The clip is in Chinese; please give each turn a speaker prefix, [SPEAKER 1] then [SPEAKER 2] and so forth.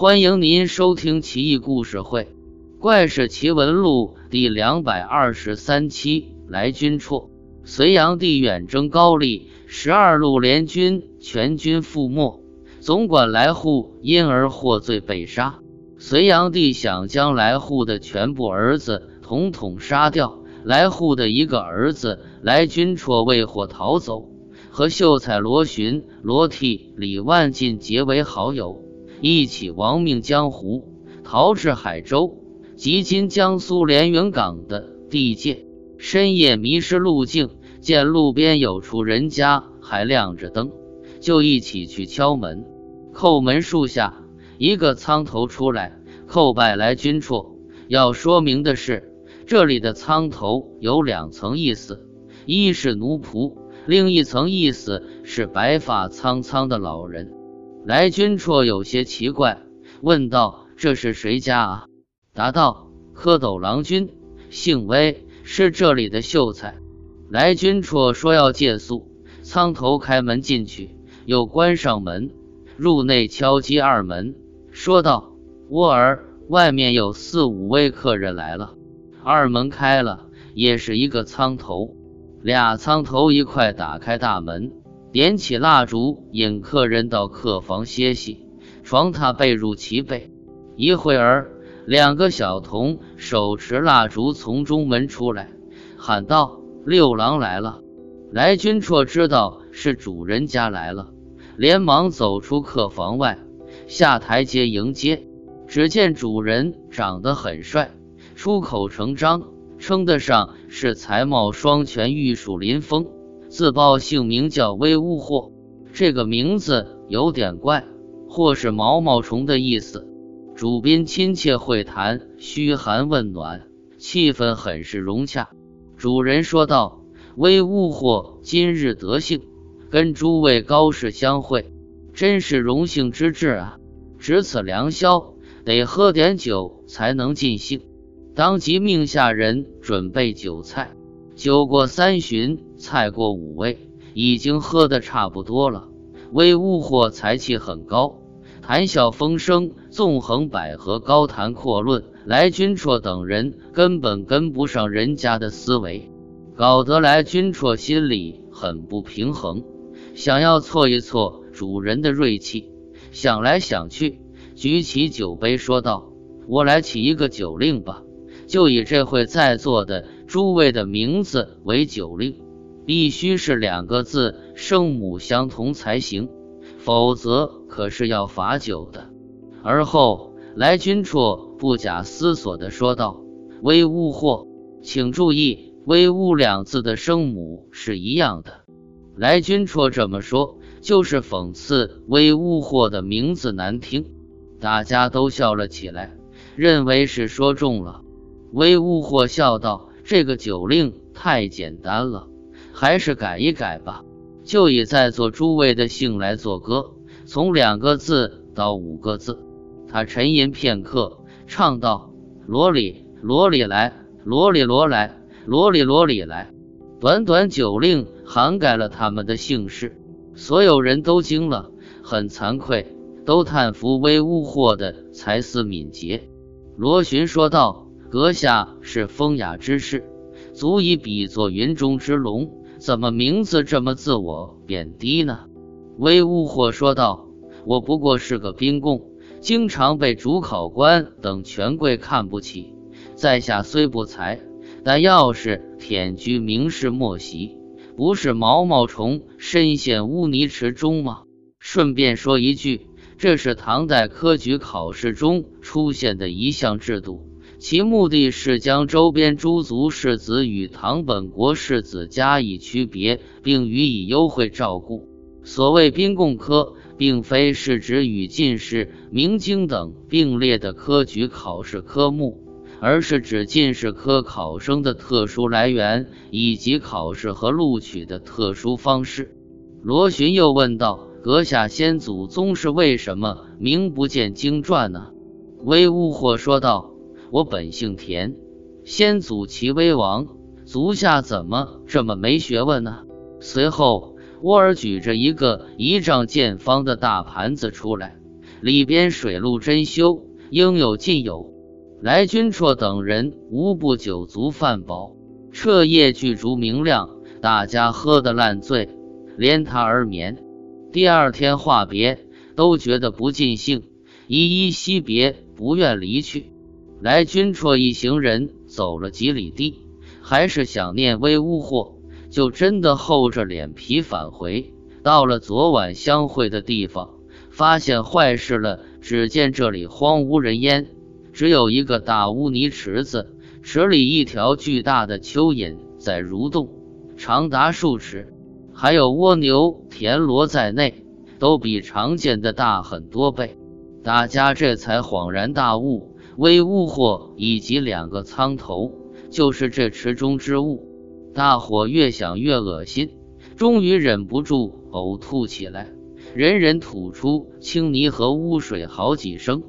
[SPEAKER 1] 欢迎您收听《奇异故事会·怪事奇闻录》第两百二十三期。来军绰，隋炀帝远征高丽，十二路联军全军覆没，总管来护因而获罪被杀。隋炀帝想将来护的全部儿子统统杀掉，来护的一个儿子来军绰为祸逃走。和秀才罗询、罗替、李万进结为好友，一起亡命江湖，逃至海州即今江苏连云港的地界。深夜迷失路径，见路边有处人家还亮着灯，就一起去敲门。叩门树下，一个苍头出来叩拜来君处。要说明的是，这里的苍头有两层意思，一是奴仆。另一层意思是白发苍苍的老人。来军绰有些奇怪，问道：“这是谁家啊？”答道：“蝌蚪郎君，姓威，是这里的秀才。”来军绰说要借宿，苍头开门进去，又关上门，入内敲击二门，说道：“窝儿，外面有四五位客人来了。”二门开了，也是一个苍头。俩苍头一块打开大门，点起蜡烛，引客人到客房歇息。床榻被褥齐备。一会儿，两个小童手持蜡烛从中门出来，喊道：“六郎来了。”来君绰知道是主人家来了，连忙走出客房外，下台阶迎接。只见主人长得很帅，出口成章。称得上是才貌双全、玉树临风。自报姓名叫威乌霍，这个名字有点怪，或是毛毛虫的意思。主宾亲切会谈，嘘寒问暖，气氛很是融洽。主人说道：“威乌霍今日得幸，跟诸位高士相会，真是荣幸之至啊！值此良宵，得喝点酒才能尽兴。”当即命下人准备酒菜，酒过三巡，菜过五味，已经喝得差不多了。威乌霍才气很高，谈笑风生，纵横捭阖，高谈阔论。来君绰等人根本跟不上人家的思维，搞得来君绰心里很不平衡，想要挫一挫主人的锐气。想来想去，举起酒杯说道：“我来起一个酒令吧。”就以这会在座的诸位的名字为酒令，必须是两个字声母相同才行，否则可是要罚酒的。而后来君绰不假思索地说道：“威乌霍，请注意，威乌两字的声母是一样的。”来君绰这么说，就是讽刺威乌霍的名字难听。大家都笑了起来，认为是说中了。威乌霍笑道：“这个酒令太简单了，还是改一改吧。就以在座诸位的姓来作歌，从两个字到五个字。”他沉吟片刻，唱道：“罗里罗里来，罗里罗来，罗里罗里来。”短短酒令涵盖了他们的姓氏，所有人都惊了，很惭愧，都叹服威乌霍的才思敏捷。罗询说道。阁下是风雅之士，足以比作云中之龙，怎么名字这么自我贬低呢？威乌霍说道：“我不过是个兵贡，经常被主考官等权贵看不起。在下虽不才，但要是舔居名士莫席，不是毛毛虫深陷污泥池中吗？”顺便说一句，这是唐代科举考试中出现的一项制度。其目的是将周边诸族士子与唐本国士子加以区别，并予以优惠照顾。所谓宾贡科，并非是指与进士、明经等并列的科举考试科目，而是指进士科考生的特殊来源以及考试和录取的特殊方式。罗询又问道：“阁下先祖宗是为什么名不见经传呢？”威乌霍说道。我本姓田，先祖齐威王，足下怎么这么没学问呢？随后，沃尔举着一个一丈见方的大盘子出来，里边水陆珍馐，应有尽有。来君绰等人无不酒足饭饱，彻夜巨烛明亮，大家喝得烂醉，连榻而眠。第二天话别，都觉得不尽兴，依依惜别，不愿离去。来君绰一行人走了几里地，还是想念微乌货，就真的厚着脸皮返回。到了昨晚相会的地方，发现坏事了。只见这里荒无人烟。只有一个大污泥池子，池里一条巨大的蚯蚓在蠕动，长达数尺，还有蜗牛、田螺在内，都比常见的大很多倍。大家这才恍然大悟，微物货以及两个苍头就是这池中之物。大伙越想越恶心，终于忍不住呕吐起来，人人吐出清泥和污水好几声。